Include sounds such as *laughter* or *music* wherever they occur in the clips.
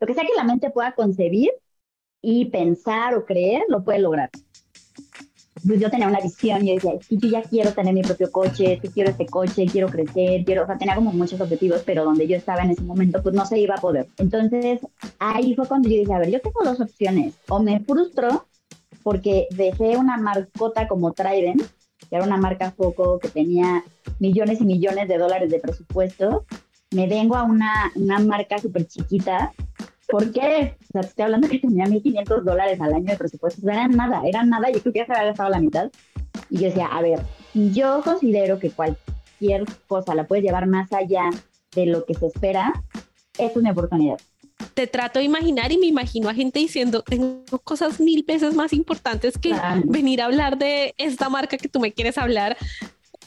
lo que sea que la mente pueda concebir y pensar o creer, lo puede lograr. Pues yo tenía una visión y yo decía, sí, yo ya quiero tener mi propio coche, sí quiero este coche, quiero crecer, quiero, o sea, tenía como muchos objetivos, pero donde yo estaba en ese momento, pues no se iba a poder. Entonces, ahí fue cuando yo dije, a ver, yo tengo dos opciones, o me frustro porque dejé una marcota como Trident, que era una marca foco que tenía millones y millones de dólares de presupuesto, me vengo a una, una marca súper chiquita. ¿Por qué? O sea, estoy hablando que tenía 1.500 dólares al año de presupuesto. O sea, eran nada, eran nada. Yo creo que ya se había gastado la mitad. Y yo decía, a ver, yo considero que cualquier cosa la puedes llevar más allá de lo que se espera. Es mi oportunidad te trato de imaginar y me imagino a gente diciendo, tengo cosas mil veces más importantes que venir a hablar de esta marca que tú me quieres hablar.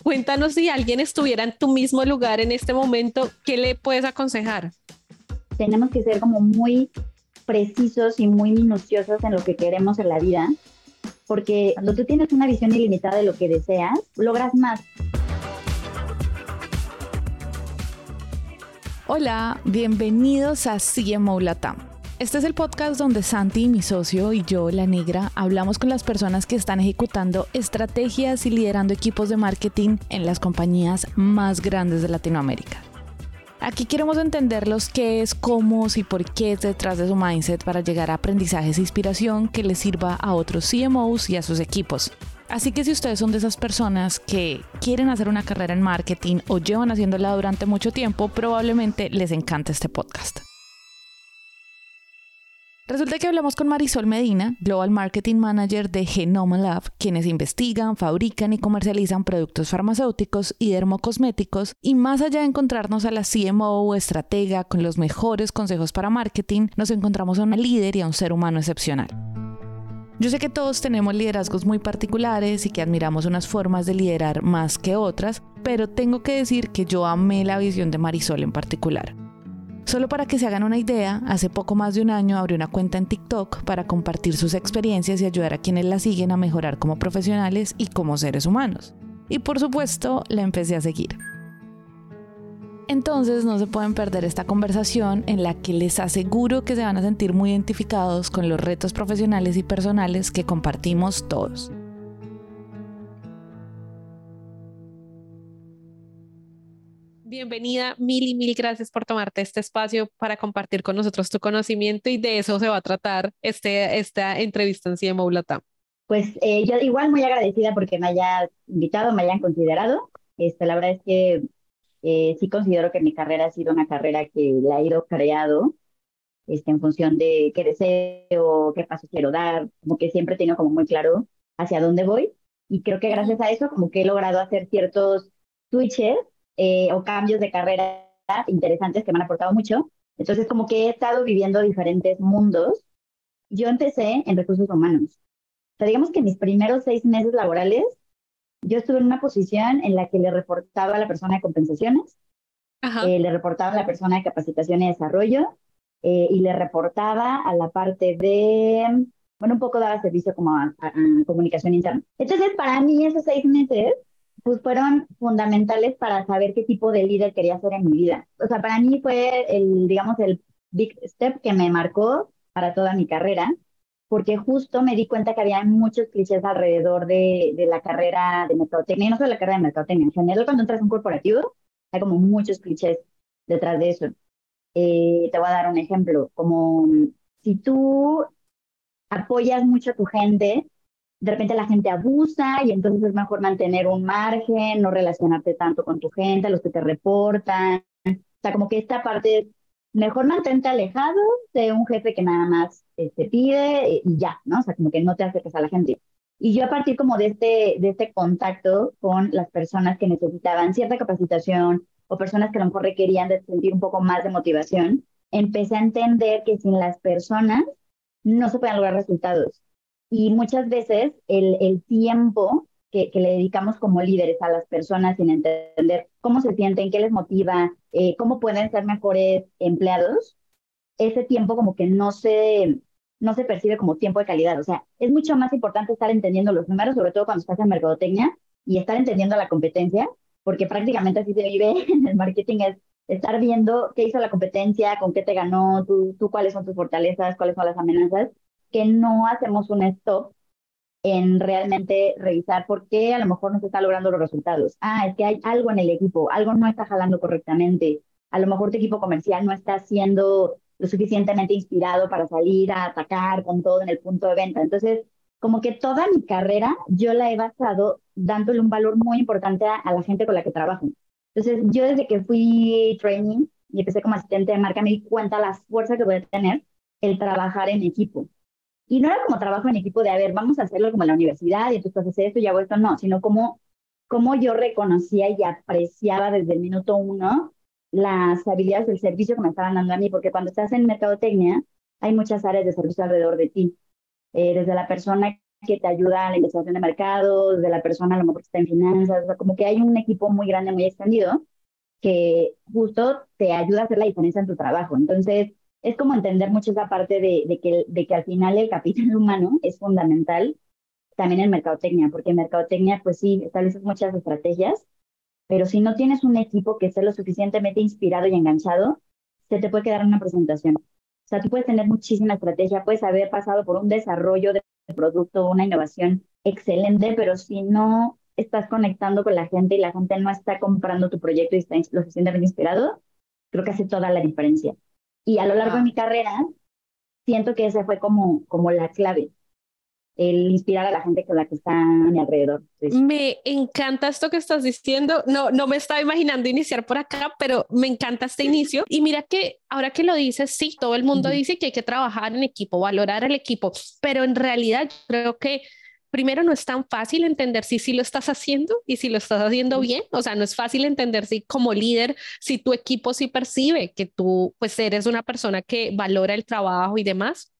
Cuéntanos si alguien estuviera en tu mismo lugar en este momento, ¿qué le puedes aconsejar? Tenemos que ser como muy precisos y muy minuciosos en lo que queremos en la vida, porque cuando tú tienes una visión ilimitada de lo que deseas, logras más. Hola, bienvenidos a CMO Latam. Este es el podcast donde Santi, mi socio, y yo, la negra, hablamos con las personas que están ejecutando estrategias y liderando equipos de marketing en las compañías más grandes de Latinoamérica. Aquí queremos entenderlos qué es, cómo y por qué es detrás de su mindset para llegar a aprendizajes e inspiración que les sirva a otros CMOs y a sus equipos. Así que si ustedes son de esas personas que quieren hacer una carrera en marketing o llevan haciéndola durante mucho tiempo, probablemente les encante este podcast. Resulta que hablamos con Marisol Medina, Global Marketing Manager de Genoma Lab, quienes investigan, fabrican y comercializan productos farmacéuticos y dermocosméticos, y más allá de encontrarnos a la CMO o estratega con los mejores consejos para marketing, nos encontramos a una líder y a un ser humano excepcional. Yo sé que todos tenemos liderazgos muy particulares y que admiramos unas formas de liderar más que otras, pero tengo que decir que yo amé la visión de Marisol en particular. Solo para que se hagan una idea, hace poco más de un año abrió una cuenta en TikTok para compartir sus experiencias y ayudar a quienes la siguen a mejorar como profesionales y como seres humanos. Y por supuesto, la empecé a seguir. Entonces no se pueden perder esta conversación en la que les aseguro que se van a sentir muy identificados con los retos profesionales y personales que compartimos todos. Bienvenida, mil y mil gracias por tomarte este espacio para compartir con nosotros tu conocimiento y de eso se va a tratar este, esta entrevista en CMO Latam. Pues eh, yo igual muy agradecida porque me haya invitado, me hayan considerado. Este, la verdad es que eh, sí considero que mi carrera ha sido una carrera que la he ido creado este, en función de qué deseo, qué pasos quiero dar, como que siempre he tenido como muy claro hacia dónde voy. Y creo que gracias a eso como que he logrado hacer ciertos switches eh, o cambios de carrera interesantes que me han aportado mucho. Entonces como que he estado viviendo diferentes mundos. Yo empecé en recursos humanos. O sea, digamos que mis primeros seis meses laborales yo estuve en una posición en la que le reportaba a la persona de compensaciones, eh, le reportaba a la persona de capacitación y desarrollo, eh, y le reportaba a la parte de, bueno, un poco daba servicio como a, comunicación interna. Entonces, para mí esos seis meses, pues fueron fundamentales para saber qué tipo de líder quería ser en mi vida. O sea, para mí fue el, digamos, el big step que me marcó para toda mi carrera porque justo me di cuenta que había muchos clichés alrededor de, de la carrera de mercadotecnia, y no solo la carrera de mercadotecnia, en general cuando entras a un corporativo hay como muchos clichés detrás de eso. Eh, te voy a dar un ejemplo, como si tú apoyas mucho a tu gente, de repente la gente abusa y entonces es mejor mantener un margen, no relacionarte tanto con tu gente, los que te reportan. O sea, como que esta parte mejor mantente alejado de un jefe que nada más te este, pide y ya, ¿no? O sea, como que no te acerques a la gente. Y yo a partir como de este, de este contacto con las personas que necesitaban cierta capacitación o personas que a lo mejor requerían de sentir un poco más de motivación, empecé a entender que sin las personas no se pueden lograr resultados. Y muchas veces el, el tiempo que, le dedicamos como líderes a las personas sin entender cómo se sienten, qué les motiva, eh, cómo pueden ser mejores empleados, ese tiempo como que no se, no se percibe como tiempo de calidad. O sea, es mucho más importante estar entendiendo los números, sobre todo cuando estás en mercadotecnia, y estar entendiendo la competencia, porque prácticamente así se vive *laughs* en el marketing, es estar viendo qué hizo la competencia, con qué te ganó, tú, tú cuáles son tus fortalezas, cuáles son las amenazas, que no hacemos un stop en realmente revisar por qué a lo mejor no se está logrando los resultados. Ah, es que hay algo en el equipo, algo no está jalando correctamente. A lo mejor tu equipo comercial no está siendo lo suficientemente inspirado para salir a atacar con todo en el punto de venta. Entonces, como que toda mi carrera yo la he basado dándole un valor muy importante a, la gente con la que trabajo. Entonces, yo desde que fui training y empecé como asistente de marca, me di cuenta la fuerza que puede tener el trabajar en equipo. Y no era como trabajo en equipo de, a ver, vamos a hacerlo como en la universidad y entonces haces esto y hago esto, no, sino como, como yo reconocía y apreciaba desde el minuto uno las habilidades del servicio que me estaban dando a mí, porque cuando estás en mercadotecnia hay muchas áreas de servicio alrededor de ti, eh, desde la persona que te ayuda a la investigación de mercados, desde la persona a lo mejor que está en finanzas, o sea, como que hay un equipo muy grande, muy extendido, que justo te ayuda a hacer la diferencia en tu trabajo. Entonces, es como entender mucho esa parte de, que, que al final el capital *laughs* humano es fundamental también en mercadotecnia, porque en mercadotecnia, pues sí, estableces muchas estrategias, pero si no tienes un equipo que esté lo suficientemente inspirado y enganchado, se te puede quedar una presentación. O sea, tú puedes tener muchísima estrategia, puedes haber pasado por un desarrollo de producto, una innovación excelente, pero si no estás conectando con la gente y la gente no está comprando tu proyecto y está lo suficientemente inspirado, creo que hace toda la diferencia. Y a lo largo de mi carrera, siento que esa fue como, como la clave, el inspirar a la gente con la que está a mi alrededor. Me encanta esto que estás diciendo. No, no me estaba imaginando iniciar por acá, pero me encanta este inicio. Y mira que ahora que lo dices, sí, todo el mundo dice que hay que trabajar en equipo, valorar el equipo, pero en realidad creo que primero no es tan fácil entender si sí lo estás haciendo y si lo estás haciendo bien, o sea, no es fácil entender si como líder, si tu equipo sí percibe que tú pues eres una persona que valora el trabajo y demás.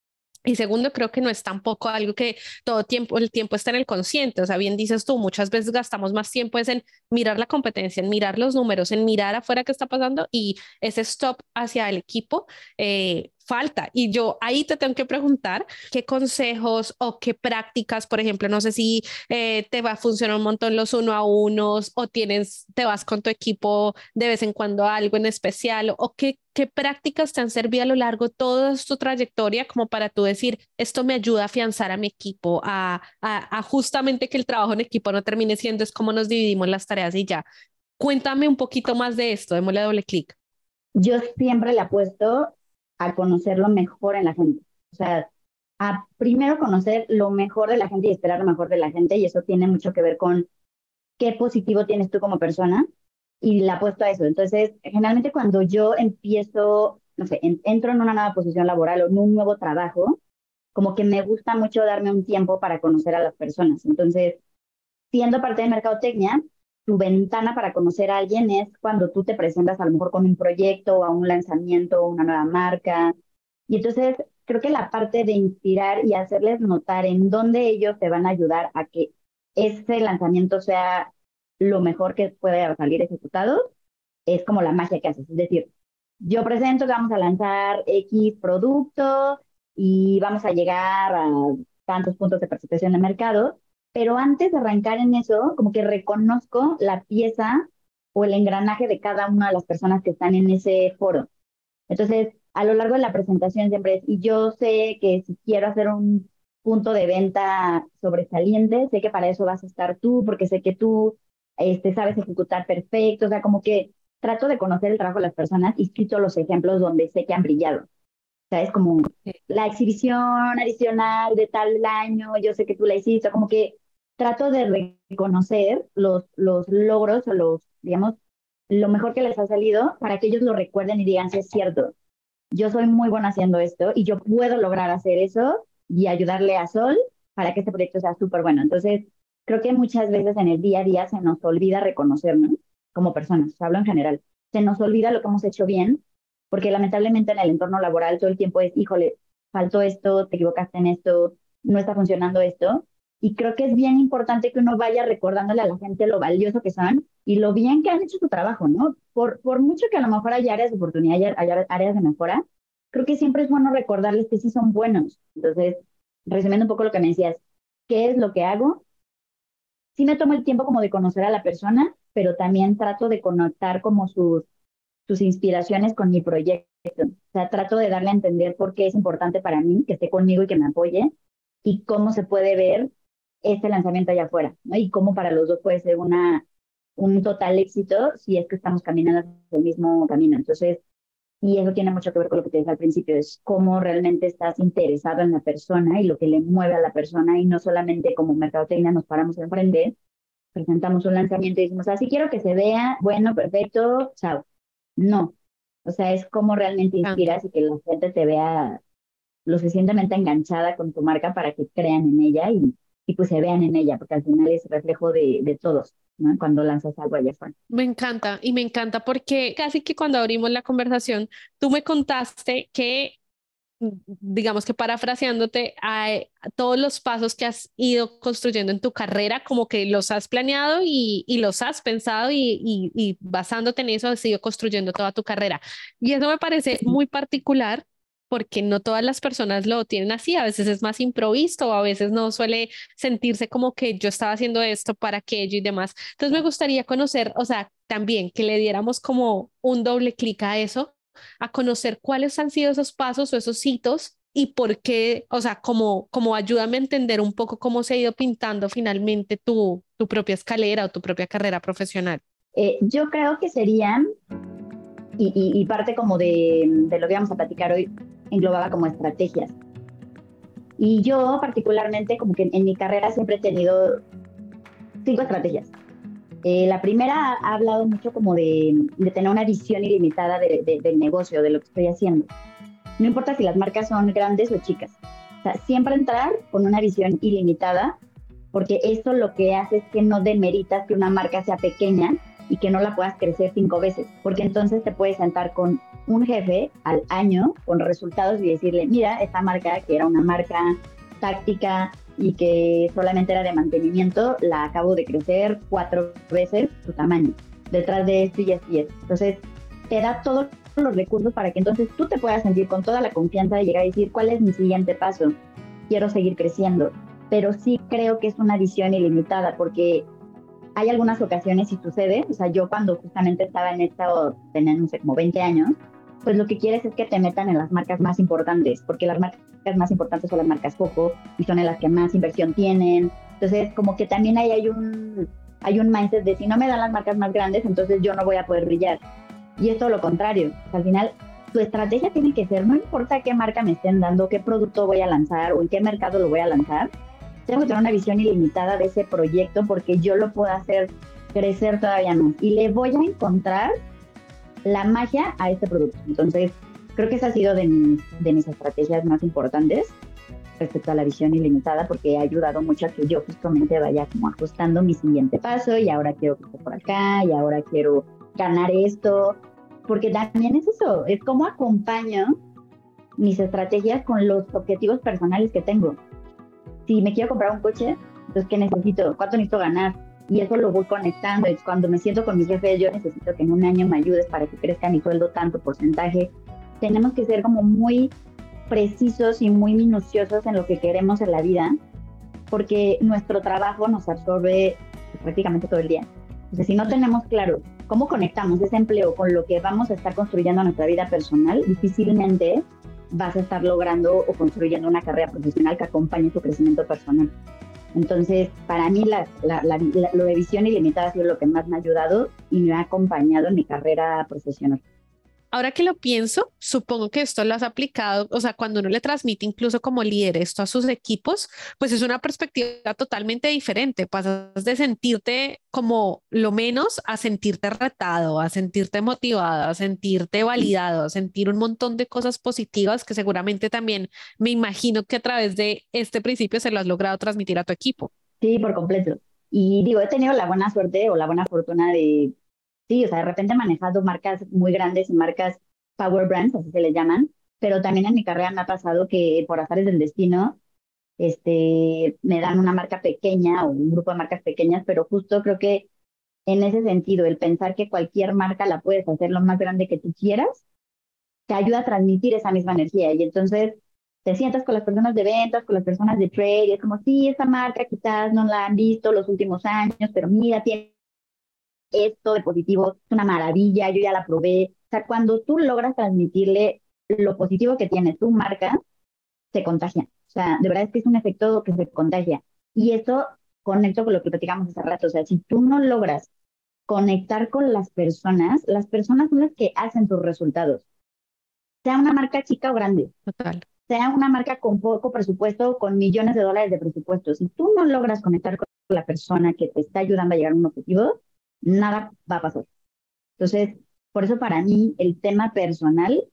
Y segundo, creo que no es tampoco algo que todo tiempo, el tiempo está en el consciente. O sea, bien dices tú, muchas veces gastamos más tiempo es en mirar la competencia, en mirar los números, en mirar afuera qué está pasando y ese stop hacia el equipo eh, falta. Y yo ahí te tengo que preguntar qué consejos o qué prácticas, por ejemplo, no sé si eh, te va a funcionar un montón los uno a unos o tienes, te vas con tu equipo de vez en cuando algo en especial o qué, qué prácticas te han servido a lo largo de toda tu trayectoria como para tú decir, esto me ayuda a afianzar a mi equipo, a, a, a justamente que el trabajo en equipo no termine siendo es como nos dividimos las tareas y ya. Cuéntame un poquito más de esto, démosle doble clic. Yo siempre le apuesto a conocer lo mejor en la gente. O sea, a primero conocer lo mejor de la gente y esperar lo mejor de la gente, y eso tiene mucho que ver con qué positivo tienes tú como persona, y la apuesto a eso. Entonces, generalmente cuando yo empiezo, no sé, entro en una nueva posición laboral o en un nuevo trabajo, como que me gusta mucho darme un tiempo para conocer a las personas. Entonces, siendo parte de mercadotecnia, tu ventana para conocer a alguien es cuando tú te presentas a lo mejor con un proyecto o a un lanzamiento o una nueva marca. Y entonces creo que la parte de inspirar y hacerles notar en dónde ellos te van a ayudar a que ese lanzamiento sea lo mejor que pueda salir ejecutado, es como la magia que haces. Es decir, yo presento que vamos a lanzar X producto y vamos a llegar a tantos puntos de percepción de mercado, pero antes de arrancar en eso, como que reconozco la pieza o el engranaje de cada una de las personas que están en ese foro. Entonces, a lo largo de la presentación siempre es, y yo sé que si quiero hacer un punto de venta sobresaliente, sé que para eso vas a estar tú, porque sé que tú este, sabes ejecutar perfecto, o sea, como que trato de conocer el trabajo de las personas y cito los ejemplos donde sé que han brillado. O sea, es como la exhibición adicional de tal año, yo sé que tú la hiciste, como que trato de reconocer los, los logros o los, digamos, lo mejor que les ha salido para que ellos lo recuerden y digan, si es cierto, yo soy muy buena haciendo esto y yo puedo lograr hacer eso y ayudarle a Sol para que este proyecto sea súper bueno. Entonces, creo que muchas veces en el día a día se nos olvida reconocernos como personas, hablo en general, se nos olvida lo que hemos hecho bien porque lamentablemente en el entorno laboral todo el tiempo es, híjole, faltó esto, te equivocaste en esto, no está funcionando esto. Y creo que es bien importante que uno vaya recordándole a la gente lo valioso que son y lo bien que han hecho su trabajo, ¿no? Por, por mucho que a lo mejor haya áreas de oportunidad, haya áreas de mejora, creo que siempre es bueno recordarles que sí son buenos. Entonces, resumiendo un poco lo que me decías, ¿qué es lo que hago? Sí me tomo el tiempo como de conocer a la persona, pero también trato de conectar como sus tus inspiraciones con mi proyecto. O sea, trato de darle a entender por qué es importante para mí que esté conmigo y que me apoye y cómo se puede ver este lanzamiento allá afuera, ¿no? Y cómo para los dos puede ser una, un total éxito si es que estamos caminando el mismo camino. Entonces, y eso tiene mucho que ver con lo que te dije al principio, es cómo realmente estás interesado en la persona y lo que le mueve a la persona y no solamente como mercadotecnia nos paramos a emprender, presentamos un lanzamiento y decimos, así ah, quiero que se vea, bueno, perfecto, chao. No, o sea, es cómo realmente inspiras y que la gente te vea lo suficientemente enganchada con tu marca para que crean en ella y, y pues se vean en ella, porque al final es reflejo de, de todos. ¿no? cuando lanzas algo allá afuera. Me encanta y me encanta porque casi que cuando abrimos la conversación, tú me contaste que digamos que parafraseándote, a, todos los pasos que has ido construyendo en tu carrera, como que los has planeado y, y los has pensado y, y, y, basándote en eso has ido construyendo toda tu carrera. Y eso me parece muy particular porque no todas las personas lo tienen así, a veces es más improvisto, a veces no suele sentirse como que yo estaba haciendo esto para aquello y demás. Entonces me gustaría conocer, o sea, también que le diéramos como un doble clic a eso a conocer cuáles han sido esos pasos o esos hitos y por qué, o sea, como, como ayúdame a entender un poco cómo se ha ido pintando finalmente tu, tu propia escalera o tu propia carrera profesional. Eh, yo creo que serían, y, y, parte como de, de, lo que vamos a platicar hoy, englobaba como estrategias. Y yo particularmente como que en mi carrera siempre he tenido cinco estrategias. Eh, la primera ha hablado mucho como de, tener una visión ilimitada del negocio, de lo que estoy haciendo. No importa si las marcas son grandes o chicas. O sea, siempre entrar con una visión ilimitada, porque eso lo que hace es que no demeritas que una marca sea pequeña y que no la puedas crecer cinco veces, porque entonces te puedes sentar con un jefe al año con resultados y decirle, mira, esta marca que era una marca táctica y que solamente era de mantenimiento, la acabo de crecer cuatro veces su tamaño, detrás de esto y y esto. Entonces, te da todos los recursos para que entonces tú te puedas sentir con toda la confianza de llegar a decir, ¿cuál es mi siguiente paso? Quiero seguir creciendo. Pero sí creo que es una visión ilimitada porque hay algunas ocasiones y sucede, o sea, yo cuando justamente estaba en esta, tenía, no sé, como 20 años, pues lo que quieres es que te metan en las marcas más importantes, porque las marcas más importantes son las marcas poco y son en las que más inversión tienen. Entonces, como que también ahí hay un, hay un mindset de si no me dan las marcas más grandes, entonces yo no voy a poder brillar. Y es todo lo contrario. al final, tu estrategia tiene que ser, no importa qué marca me estén dando, qué producto voy a lanzar o en qué mercado lo voy a lanzar, tengo que tener una visión ilimitada de ese proyecto porque yo lo puedo hacer crecer todavía más. Y le voy a encontrar la magia a este producto. Entonces, creo que esa ha sido de mis, estrategias más importantes respecto a la visión ilimitada porque ha ayudado mucho a que yo justamente vaya como ajustando mi siguiente paso y ahora quiero que esté por acá y ahora quiero ganar esto, porque también es eso, es como acompaño mis estrategias con los objetivos personales que tengo. Si me quiero comprar un coche, entonces ¿qué necesito? ¿Cuánto necesito ganar? Y eso lo voy conectando. Y cuando me siento con mi jefe, yo necesito que en un año me ayudes para que crezca mi sueldo tanto porcentaje. Tenemos que ser como muy precisos y muy minuciosos en lo que queremos en la vida, porque nuestro trabajo nos absorbe prácticamente todo el día. Entonces, si no tenemos claro cómo conectamos ese empleo con lo que vamos a estar construyendo en nuestra vida personal, difícilmente vas a estar logrando o construyendo una carrera profesional que acompañe tu crecimiento personal. Entonces, para mí la, lo de visión ilimitada ha sido lo que más me ha ayudado y me ha acompañado en mi carrera profesional. Ahora que lo pienso, supongo que esto lo has aplicado, o sea, cuando uno le transmite incluso como líder esto a sus equipos, pues es una perspectiva totalmente diferente. Pasas de sentirte como lo menos a sentirte retado, a sentirte motivado, a sentirte validado, a sentir un montón de cosas positivas que seguramente también me imagino que a través de este principio se lo has logrado transmitir a tu equipo. Sí, por completo. Y digo, he tenido la buena suerte o la buena fortuna de sí, o sea, de repente he manejado marcas muy grandes y marcas power brands, así se les llaman, pero también en mi carrera me ha pasado que por azares del destino, este, me dan una marca pequeña o un grupo de marcas pequeñas, pero justo creo que en ese sentido, el pensar que cualquier marca la puedes hacer lo más grande que tú quieras, te ayuda a transmitir esa misma energía. Y entonces te sientas con las personas de ventas, con las personas de trade, y es como, sí, esta marca quizás no la han visto los últimos años, pero mira, tiene esto de positivo es una maravilla, yo ya la probé, sea, cuando tú logras transmitirle lo positivo que tiene tu marca, se contagia. O sea, de verdad es que es un efecto que se contagia. Y eso conecto con lo que platicamos hace rato. O sea, si tú no logras conectar con las personas, las personas son las que hacen tus resultados. Sea una marca chica o grande. Total. Sea una marca con poco presupuesto o con millones de dólares de presupuesto. Si tú no logras conectar con la persona que te está ayudando a llegar a un objetivo, nada va a pasar. Entonces, por eso para mí el tema personal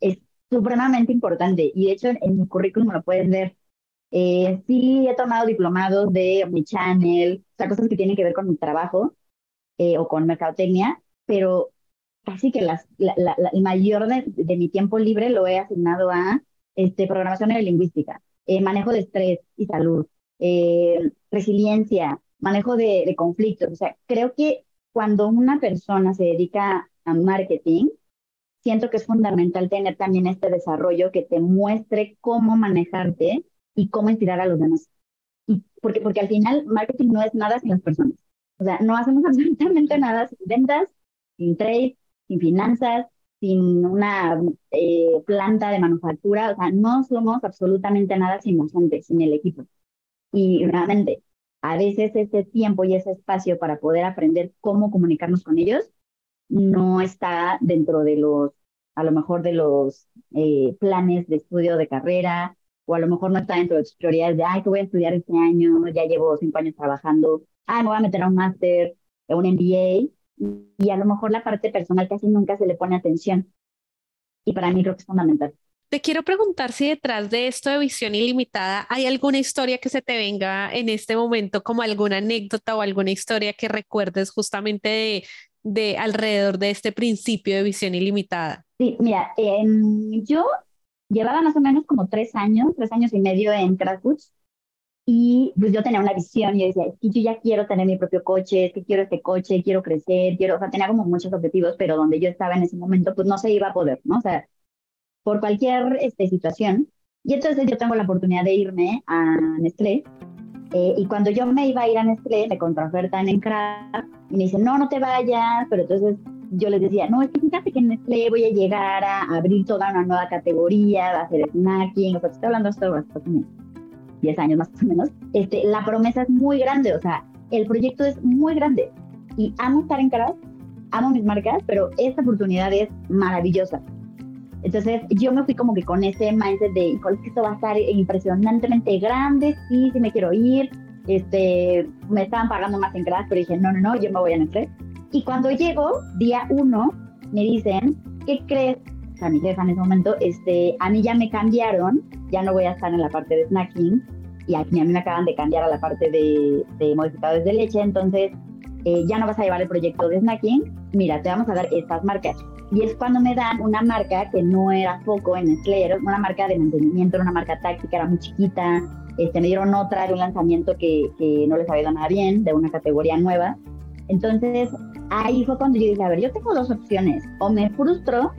es supremamente importante. Y de hecho, en mi currículum lo puedes ver. Eh, sí, he tomado diplomados de mi channel, o sea, cosas que tienen que ver con mi trabajo eh, o con mercadotecnia, pero casi que las, el mayor de, mi tiempo libre lo he asignado a este, programación neurolingüística, eh, manejo de estrés y salud, eh, resiliencia, manejo de, de conflictos. O sea, creo que cuando una persona se dedica a marketing, siento que es fundamental tener también este desarrollo que te muestre cómo manejarte y cómo inspirar a los demás. Y porque, porque al final, marketing no es nada sin las personas. O sea, no hacemos *laughs* absolutamente nada sin ventas, sin trade, sin finanzas, sin una eh, planta de manufactura. O sea, no somos absolutamente nada sin la gente, sin el equipo. Y realmente, a veces ese tiempo y ese espacio para poder aprender cómo comunicarnos con ellos no está dentro de los, a lo mejor de los eh, planes de estudio de carrera, o a lo mejor no está dentro de tus prioridades de, ay, que voy a estudiar este año, ya llevo cinco años trabajando, ay, me voy a meter a un máster, a un MBA, y a lo mejor la parte personal casi nunca se le pone atención. Y para mí creo que es fundamental. Te quiero preguntar si detrás de esto de visión ilimitada hay alguna historia que se te venga en este momento, como alguna anécdota o alguna historia que recuerdes justamente de, de alrededor de este principio de visión ilimitada? Sí, mira, yo llevaba más o menos como tres años, tres años y medio en Crashbooks y pues yo tenía una visión yo decía, es que yo ya quiero tener mi propio coche, es que quiero este coche, quiero crecer, quiero, o sea, tenía como muchos objetivos, pero donde yo estaba en ese momento, pues no se iba a poder, ¿no? O sea, por cualquier este, situación. Y entonces yo tengo la oportunidad de irme a Nestlé eh, y cuando yo me iba a ir a Nestlé, me contraofertan en Craft y me dicen, no, no te vayas, pero entonces yo les decía, no, es que fíjate que en Nestlé voy a llegar a abrir toda una nueva categoría, a hacer snacking, o sea, estoy hablando esto hace 10 años más o menos, este, la promesa es muy grande, o sea, el proyecto es muy grande y amo estar en Craft, amo mis marcas, pero esta oportunidad es maravillosa. Entonces yo me fui como que con ese mindset de, híjole, esto va a estar impresionantemente grande, sí, sí me quiero ir. Este, me estaban pagando más en Crash, pero dije, no, no, no, yo me voy a Nestlé. Y cuando llego, día uno, me dicen, ¿qué crees? O sea, mi jefa en ese momento, este, a mí ya me cambiaron, ya no voy a estar en la parte de snacking, y a mí, me acaban de cambiar a la parte de, de modificadores de leche, entonces eh, ya no vas a llevar el proyecto de snacking, mira, te vamos a dar estas marcas. Y es cuando me dan una marca que no era poco en Nestlé, una marca de mantenimiento, una marca táctica, era muy chiquita. Este, me dieron otra de un lanzamiento que, que no les había dado nada bien, de una categoría nueva. Entonces, ahí fue cuando yo dije, a ver, yo tengo dos opciones. O me frustro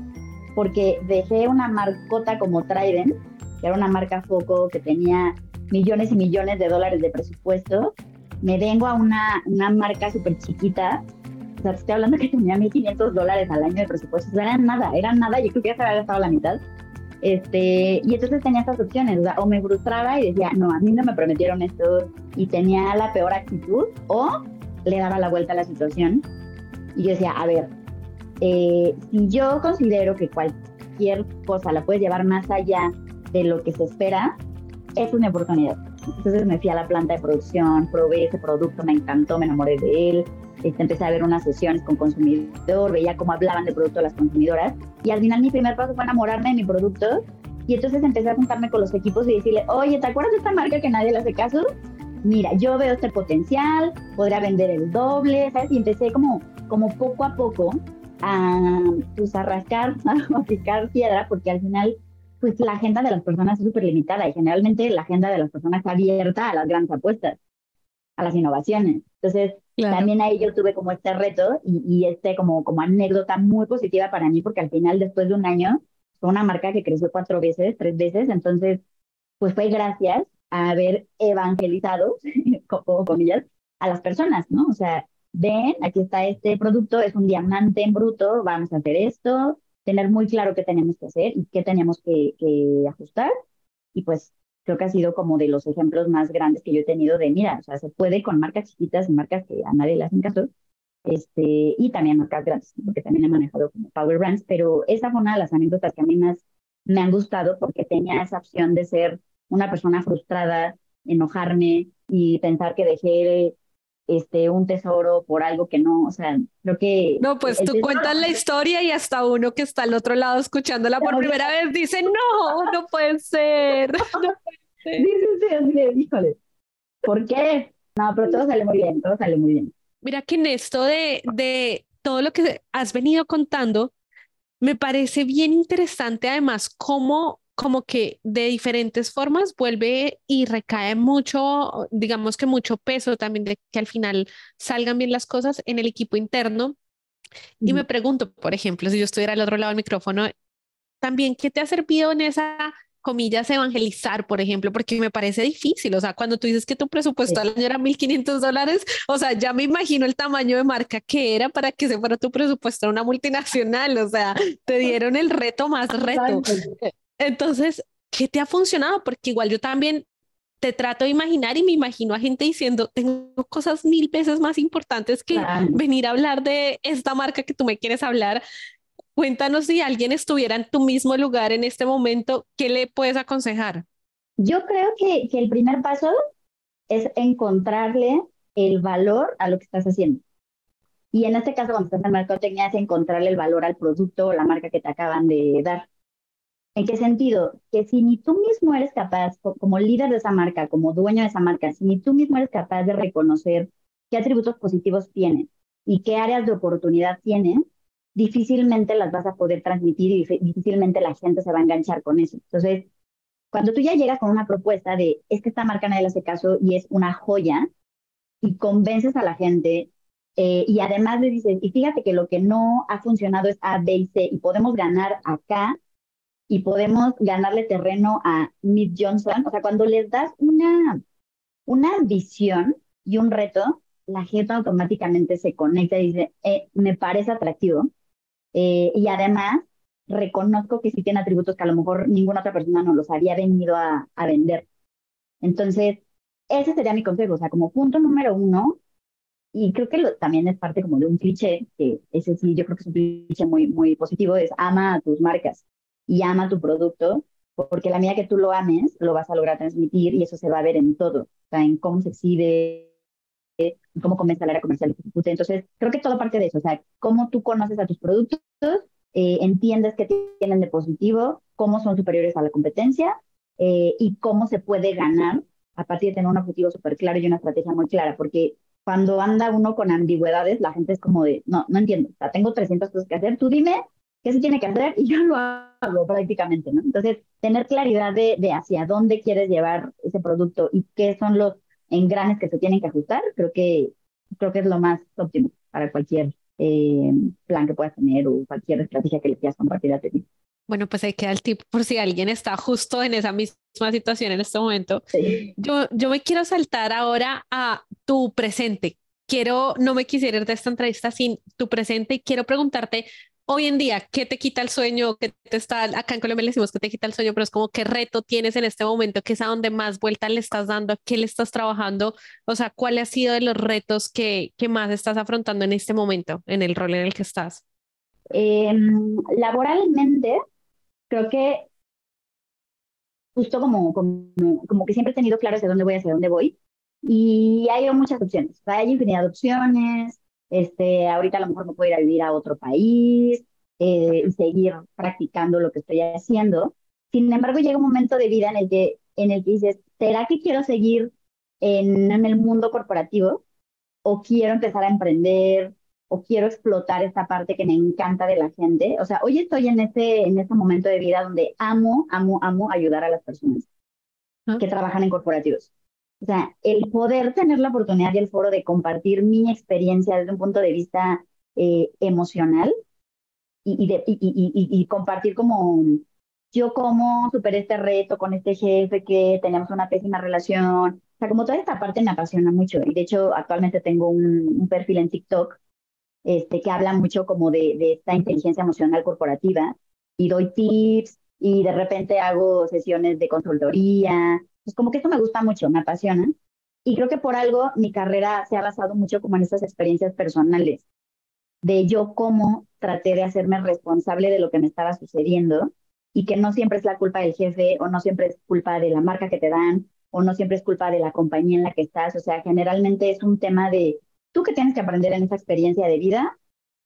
porque dejé una marcota como Trident, que era una marca foco que tenía millones y millones de dólares de presupuesto. Me vengo a una, una marca súper chiquita sea, estoy hablando que tenía 1.500 dólares al año de presupuesto. O sea, era nada, era nada. Yo creo que ya se había gastado la mitad. Este, y entonces tenía estas opciones, o, sea, o me frustraba y decía, no, a mí no me prometieron esto y tenía la peor actitud, o le daba la vuelta a la situación y yo decía, a ver, eh, si yo considero que cualquier cosa la puedes llevar más allá de lo que se espera, es una oportunidad. Entonces me fui a la planta de producción, probé ese producto, me encantó, me enamoré de él, este, empecé a ver unas sesiones con consumidor, veía cómo hablaban del producto las consumidoras y al final mi primer paso fue enamorarme de mi producto y entonces empecé a juntarme con los equipos y decirle, oye, ¿te acuerdas de esta marca que nadie le hace caso? Mira, yo veo este potencial, podría vender el doble, ¿sabes? Y empecé como, como poco a poco a, pues, a rascar, *laughs* a picar piedra, porque al final, pues la agenda de las personas es súper limitada y generalmente la agenda de las personas está abierta a las grandes apuestas, a las innovaciones. Entonces, también ahí yo tuve como este reto y, y, este como, como anécdota muy positiva para mí, porque al final, después de un año, fue una marca que creció cuatro veces, tres veces, entonces, pues fue gracias a haber evangelizado, *laughs* como comillas, a las personas, ¿no? O sea, ven, aquí está este producto, es un diamante en bruto, vamos a hacer esto, tener muy claro qué tenemos que hacer y qué tenemos que, que ajustar. Y pues creo que ha sido como de los ejemplos más grandes que yo he tenido de, mira, o sea, se puede con marcas chiquitas y marcas que a nadie le hacen caso, este, y también marcas grandes, porque también he manejado como Power Brands, pero esa fue una de las anécdotas que a mí más me han gustado porque tenía esa opción de ser una persona frustrada, enojarme y pensar que dejé este, un tesoro por algo que no, o sea, creo que... No, pues tú cuentas la historia y hasta uno que está al otro lado escuchándola por primera vez dice, no, no puede ser. No *laughs* sí, híjole. ¿Por qué? No, pero todo sale muy bien, todo sale muy bien. Mira que en esto de, de todo lo que has venido contando, me parece bien interesante además cómo como que de diferentes formas vuelve y recae mucho, digamos que mucho peso también de que al final salgan bien las cosas en el equipo interno. Y me pregunto, por ejemplo, si yo estuviera al otro lado del micrófono, también, ¿qué te ha servido en esa comillas, evangelizar, por ejemplo, porque me parece difícil. O sea, cuando tú dices que tu presupuesto al año era 1.500 dólares, o sea, ya me imagino el tamaño de marca que era para que se fuera tu presupuesto a una multinacional. O sea, te dieron el reto más reto. Entonces, ¿qué te ha funcionado? Porque igual yo también te trato de imaginar y me imagino a gente diciendo, tengo cosas mil veces más importantes que venir a hablar de esta marca que tú me quieres hablar. Cuéntanos si alguien estuviera en tu mismo lugar en este momento, ¿qué le puedes aconsejar? Yo creo que, el primer paso es encontrarle el valor a lo que estás haciendo. Y en este caso, cuando estás en mercadotecnia, es encontrarle el valor al producto o la marca que te acaban de dar. ¿En qué sentido? Que si ni tú mismo eres capaz, como líder de esa marca, como dueño de esa marca, si ni tú mismo eres capaz de reconocer qué atributos positivos tiene y qué áreas de oportunidad tiene, difícilmente las vas a poder transmitir y difícilmente la gente se va a enganchar con eso. Entonces, cuando tú ya llegas con una propuesta de, es que esta marca nadie le hace caso y es una joya, y convences a la gente, eh, y además le dices, y fíjate que lo que no ha funcionado es A, B y C, y podemos ganar acá, y podemos ganarle terreno a Miss Johnson. O sea, cuando les das una, una visión y un reto, la gente automáticamente se conecta y dice, eh, me parece atractivo. Eh, y además, reconozco que sí tiene atributos que a lo mejor ninguna otra persona no los había venido a, a vender. Entonces, ese sería mi consejo. O sea, como punto número uno, y creo que también es parte como de un cliché, que ese sí, yo creo que es un cliché muy, muy positivo, es ama a tus marcas y ama tu producto, porque la medida que tú lo ames, lo vas a lograr transmitir y eso se va a ver en todo, o sea, en cómo se exhibe, cómo comienza la área comercial que Entonces, creo que todo parte de eso, o sea, cómo tú conoces a tus productos, eh, entiendes qué tienen de positivo, cómo son superiores a la competencia eh, y cómo se puede ganar a partir de tener un objetivo súper claro y una estrategia muy clara, porque cuando anda uno con ambigüedades, la gente es como de, no, no entiendo, o sea, tengo 300 cosas que hacer, tú dime qué se tiene que hacer y yo lo hago prácticamente, ¿no? Entonces, tener claridad de, de hacia dónde quieres llevar ese producto y qué son los engranes que se tienen que ajustar, creo que, creo que es lo más óptimo para cualquier eh, plan que puedas tener o cualquier estrategia que le quieras compartir a ti. Bueno, pues ahí queda el tip por si alguien está justo en esa misma situación en este momento. Yo, yo me quiero saltar ahora a tu presente. Quiero, no me quisiera ir de esta entrevista sin tu presente y quiero preguntarte hoy en día, ¿qué te quita el sueño? ¿Qué te está, acá en Colombia le decimos que te quita el sueño, pero es como qué reto tienes en este momento, qué es a donde más vuelta le estás dando, qué le estás trabajando, o sea, ¿cuál ha sido de los retos que, que más estás afrontando en este momento, en el rol en el que estás? Em, laboralmente, creo que justo como, como, como, que siempre he tenido claro hacia dónde voy, hacia dónde voy, y hay muchas opciones, hay infinidad de opciones, este, ahorita a lo mejor me puedo ir a vivir a otro país eh, y seguir practicando lo que estoy haciendo. Sin embargo, llega un momento de vida en el que, en el que dices, ¿será que quiero seguir en, en el mundo corporativo? ¿O quiero empezar a emprender? ¿O quiero explotar esta parte que me encanta de la gente? O sea, hoy estoy en este, en este momento de vida donde amo, amo, amo ayudar a las personas ah. que trabajan en corporativos. O sea, el poder tener la oportunidad y el foro de compartir mi experiencia desde un punto de vista eh, emocional y, y, de, y, y, compartir como yo cómo superé este reto con este jefe que teníamos una pésima relación O sea, como toda esta parte me apasiona mucho. Y de hecho, actualmente tengo un, perfil en TikTok este, que habla mucho como de, de esta inteligencia emocional corporativa y doy tips y de repente hago sesiones de consultoría. Pues como que esto me gusta mucho, me apasiona. Y creo que por algo mi carrera se ha basado mucho como en estas experiencias personales, de yo cómo traté de hacerme responsable de lo que me estaba sucediendo y que no siempre es la culpa del jefe o no siempre es culpa de la marca que te dan o no siempre es culpa de la compañía en la que estás. O sea, generalmente es un tema de tú que tienes que aprender en esa experiencia de vida.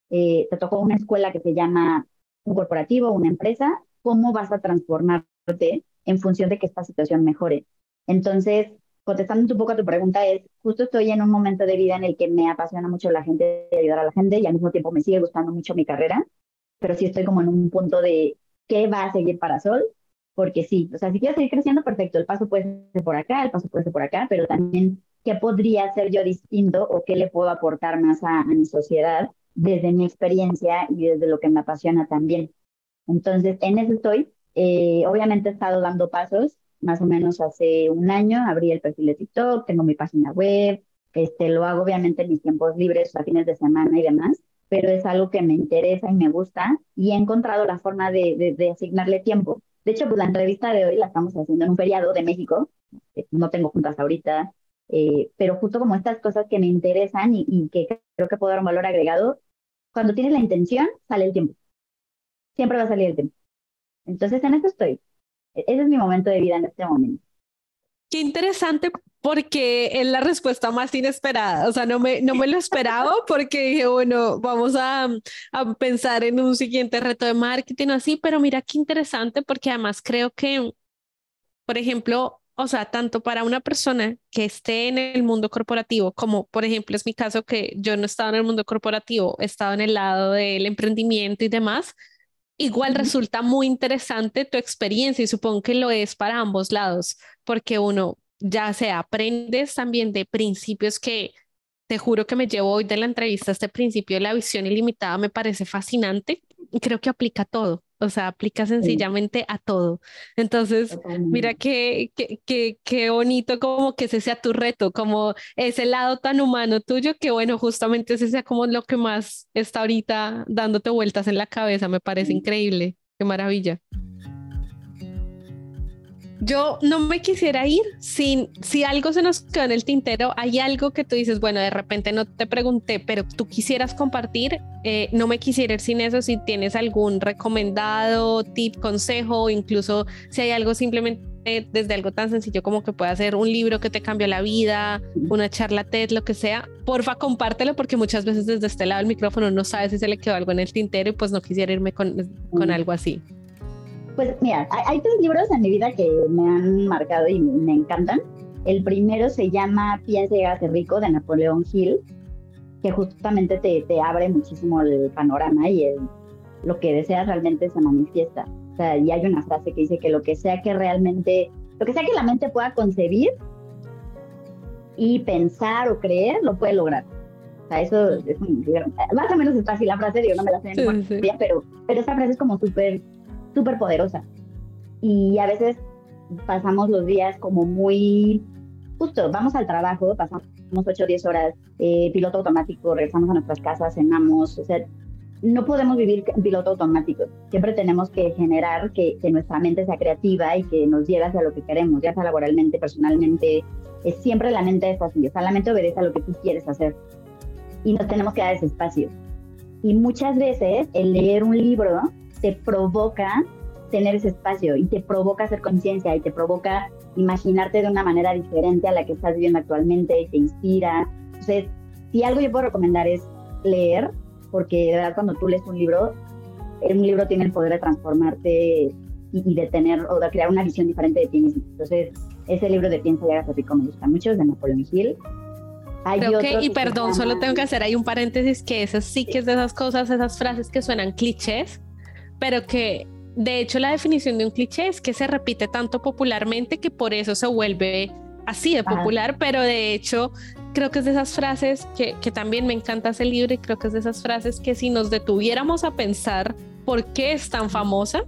Eh, te tocó una escuela que se llama un corporativo, una empresa, ¿cómo vas a transformarte en función de que esta situación mejore? Entonces, contestando un poco a tu pregunta, es justo estoy en un momento de vida en el que me apasiona mucho la gente, ayudar a la gente y al mismo tiempo me sigue gustando mucho mi carrera, pero sí estoy como en un punto de qué va a seguir para Sol, porque sí, o sea, si quiero seguir creciendo, perfecto, el paso puede ser por acá, el paso puede ser por acá, pero también qué podría hacer yo distinto o qué le puedo aportar más a, mi sociedad desde mi experiencia y desde lo que me apasiona también. Entonces, en eso estoy. Eh, obviamente he estado dando pasos, más o menos hace un año abrí el perfil de TikTok, tengo mi página web, este, lo hago obviamente en mis tiempos libres, a fines de semana y demás, pero es algo que me interesa y me gusta y he encontrado la forma de, asignarle tiempo. De hecho, pues la entrevista de hoy la estamos haciendo en un feriado de México. Eh, no tengo juntas ahorita, eh, pero justo como estas cosas que me interesan y, que creo que puedo dar un valor agregado, cuando tienes la intención, sale el tiempo. Siempre va a salir el tiempo. Entonces, en eso estoy. E-, ese es mi momento de vida en este momento. Qué interesante porque es la respuesta más inesperada. O sea, no me, no me lo esperaba *laughs* porque dije, bueno, vamos a, a pensar en un siguiente reto de marketing así, pero mira qué interesante porque además creo que, por ejemplo, o sea, tanto para una persona que esté en el mundo corporativo, como por ejemplo es mi caso que yo no estaba en el mundo corporativo, he estado en el lado del emprendimiento y demás, igual resulta muy interesante tu experiencia y supongo que lo es para ambos lados, porque uno ya se aprendes también de principios que te juro que me llevo hoy de la entrevista, este principio de la visión ilimitada me parece fascinante y creo que aplica todo. O sea, aplica sencillamente a todo. Entonces, mira qué, qué, qué, bonito como que ese sea tu reto, como ese lado tan humano tuyo, que bueno, justamente ese sea como lo que más está ahorita dándote vueltas en la cabeza. Me parece increíble. Qué maravilla. Yo no me quisiera ir sin, si algo se nos quedó en el tintero, hay algo que tú dices, bueno, de repente no te pregunté, pero tú quisieras compartir, eh, no me quisiera ir sin eso, si tienes algún recomendado, tip, consejo, o incluso si hay algo simplemente desde algo tan sencillo como que pueda ser un libro que te cambió la vida, una charla TED, lo que sea, porfa compártelo porque muchas veces desde este lado del micrófono no sabes si se le quedó algo en el tintero y pues no quisiera irme con, con algo así. Pues mira, hay, tres libros en mi vida que me han marcado y me, encantan. El primero se llama Piensa y hágase rico de Napoleón Hill, que justamente te, te abre muchísimo el panorama y el, lo que deseas realmente se manifiesta. O sea, y hay una frase que dice que lo que sea que realmente, lo que sea que la mente pueda concebir y pensar o creer, lo puede lograr. O sea, eso es un, más o menos es fácil la frase, digo, no me la sé en sí, pero, pero esa frase es como súper súper poderosa. Y a veces pasamos los días como muy, justo, vamos al trabajo, pasamos 8 o 10 horas, eh, piloto automático, regresamos a nuestras casas, cenamos, o sea, no podemos vivir en piloto automático. Siempre tenemos que generar que, que, nuestra mente sea creativa y que nos lleve hacia lo que queremos, ya sea laboralmente, personalmente. Es siempre la mente es así, o sea, la mente obedece a lo que tú quieres hacer. Y nos tenemos que dar ese espacio. Y muchas veces el leer un libro te provoca tener ese espacio y te provoca hacer conciencia y te provoca imaginarte de una manera diferente a la que estás viviendo actualmente y te inspira. Entonces, si algo yo puedo recomendar es leer, porque de verdad cuando tú lees un libro, un libro tiene el poder de transformarte y, de tener o de crear una visión diferente de ti mismo. Entonces, ese libro de Piensa y hágase rico me gusta mucho, es de Napoleón Hill. Creo que, y perdón, solo tengo que hacer ahí un paréntesis, que esas sí que es de esas cosas, esas frases que suenan clichés, pero que de hecho la definición de un cliché es que se repite tanto popularmente que por eso se vuelve así de popular, pero de hecho creo que es de esas frases que, que también me encanta ese libro y creo que es de esas frases que si nos detuviéramos a pensar por qué es tan famosa,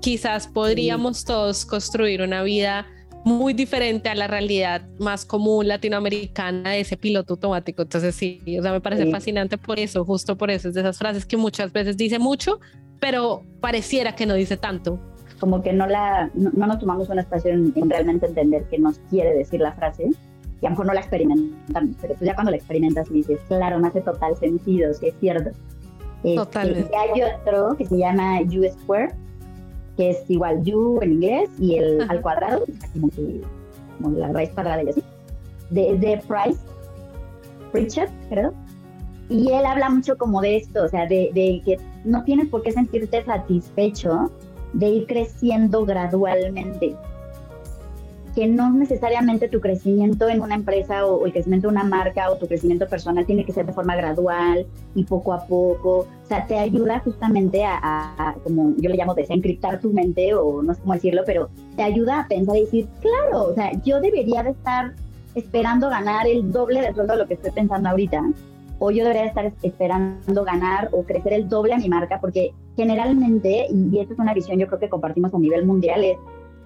quizás podríamos todos construir una vida muy diferente a la realidad más común latinoamericana de ese piloto automático. Entonces sí, o sea, me parece fascinante por eso, justo por eso, es de esas frases que muchas veces dice mucho, pero pareciera que no dice tanto. Como que no, la, no, nos tomamos una espacio en, realmente entender qué nos quiere decir la frase y a lo mejor no la experimentamos, pero pues ya cuando la experimentas y dices, claro, me hace total sentido, sí es cierto. Este, Totalmente. y hay otro que se llama U Square, que es igual U en inglés y el al cuadrado, como, que, como la raíz cuadrada y así, de, de Price, Pritchard, creo. Y él habla mucho como de esto, o sea, de, de que no tienes por qué sentirte satisfecho de ir creciendo gradualmente que no necesariamente tu crecimiento en una empresa o, el crecimiento de una marca o tu crecimiento personal tiene que ser de forma gradual y poco a poco. O sea, te ayuda justamente a, como yo le llamo, desencriptar tu mente o no sé cómo decirlo, pero te ayuda a pensar y decir, claro, o sea, yo debería de estar esperando ganar el doble de todo lo que estoy pensando ahorita. O yo debería estar esperando ganar o crecer el doble a mi marca, porque generalmente, y esta es una visión yo creo que compartimos a nivel mundial, es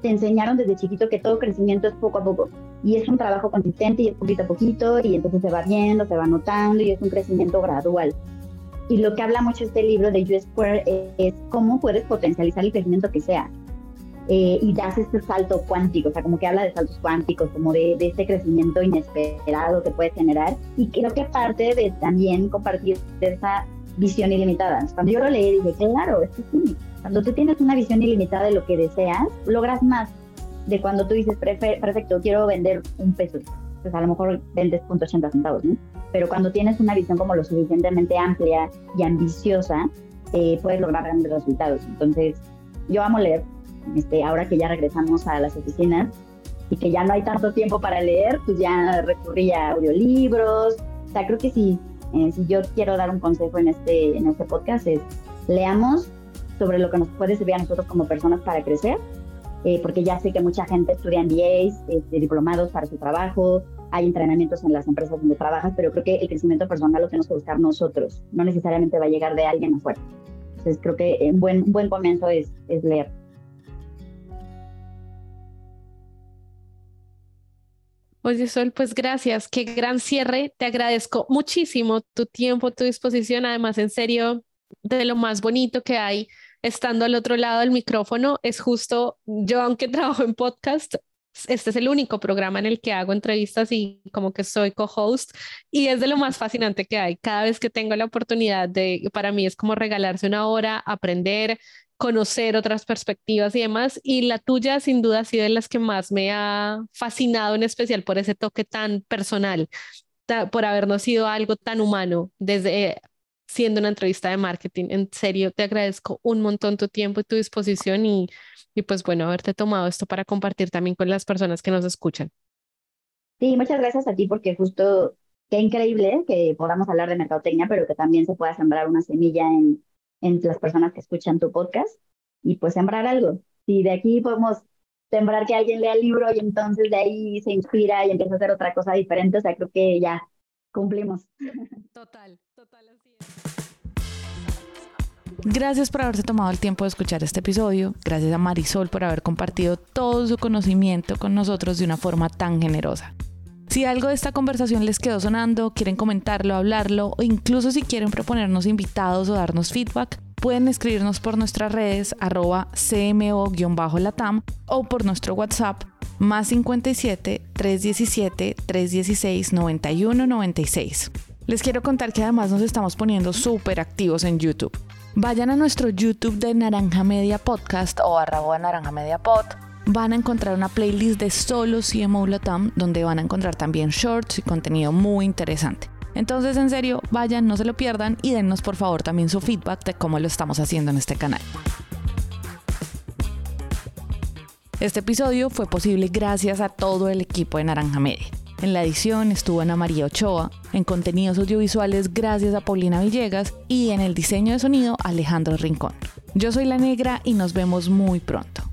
te enseñaron desde chiquito que todo crecimiento es poco a poco y es un trabajo consistente y es poquito a poquito y entonces se va viendo, se va notando y es un crecimiento gradual. Y lo que habla mucho este libro de U Square es, cómo puedes potencializar el crecimiento que sea. Eh, y das este salto cuántico, o sea, como que habla de saltos cuánticos, como de, de este crecimiento inesperado que puede generar. Y creo que parte de también compartir esa visión ilimitada. Cuando yo lo leí dije, claro, esto es único cuando tú tienes una visión ilimitada de lo que deseas, logras más de cuando tú dices, perfecto, quiero vender un peso. Pues a lo mejor vendes .80 centavos, ¿no? Pero cuando tienes una visión como lo suficientemente amplia y ambiciosa, eh, puedes lograr grandes resultados. Entonces, yo amo leer. Este, ahora que ya regresamos a las oficinas y que ya no hay tanto tiempo para leer, pues ya recurrí a audiolibros. O sea, creo que si, eh, si yo quiero dar un consejo en este, en este podcast es leamos sobre lo que nos puede servir a nosotros como personas para crecer, eh, porque ya sé que mucha gente estudia MBAs, este, diplomados para su trabajo, hay entrenamientos en las empresas donde trabajas, pero creo que el crecimiento personal lo tenemos que buscar nosotros, no necesariamente va a llegar de alguien afuera. Entonces creo que un buen, un buen comienzo es, es leer. Oye, Sol, pues gracias, qué gran cierre. Te agradezco muchísimo tu tiempo, tu disposición. Además, en serio, de lo más bonito que hay estando al otro lado del micrófono es justo, yo aunque *laughs* trabajo en podcast, este es el único programa en el que hago entrevistas y como que soy co-host y es de lo más fascinante que hay. Cada vez que tengo la oportunidad de, para mí es como regalarse una hora, aprender, conocer otras perspectivas y demás. Y la tuya sin duda ha sido de las que más me ha fascinado, en especial por ese toque tan personal, por habernos sido algo tan humano desde siendo una entrevista de marketing. En serio, te agradezco un montón tu tiempo y tu disposición y, y pues bueno, haberte tomado esto para compartir también con las personas que nos escuchan. Sí, muchas gracias a ti porque justo qué increíble que podamos hablar de mercadotecnia, pero que también se pueda sembrar una semilla en, en las personas que escuchan tu podcast y pues sembrar algo. Si de aquí podemos sembrar que alguien lea el libro y entonces de ahí se inspira y empieza a hacer otra cosa diferente, o sea, creo que ya cumplimos. Total, total así Gracias por haberse tomado el tiempo de escuchar este episodio. Gracias a Marisol por haber compartido todo su conocimiento con nosotros de una forma tan generosa. Si algo de esta conversación les quedó sonando, quieren comentarlo, hablarlo o incluso si quieren proponernos invitados o darnos feedback, pueden escribirnos por nuestras redes arroba cmo-latam o por nuestro WhatsApp más 57 317 316 91 96. Les quiero contar que además nos estamos poniendo súper activos en YouTube. Vayan a nuestro YouTube de Naranja Media Podcast o arroba Naranja Media Pod. Van a encontrar una playlist de solo CMO Latam donde van a encontrar también shorts y contenido muy interesante. Entonces, en serio, vayan, no se lo pierdan y dennos por favor también su feedback de cómo lo estamos haciendo en este canal. Este episodio fue posible gracias a todo el equipo de Naranja Media. En la edición estuvo Ana María Ochoa, en contenidos audiovisuales gracias a Paulina Villegas y en el diseño de sonido Alejandro Rincón. Yo soy La Negra y nos vemos muy pronto.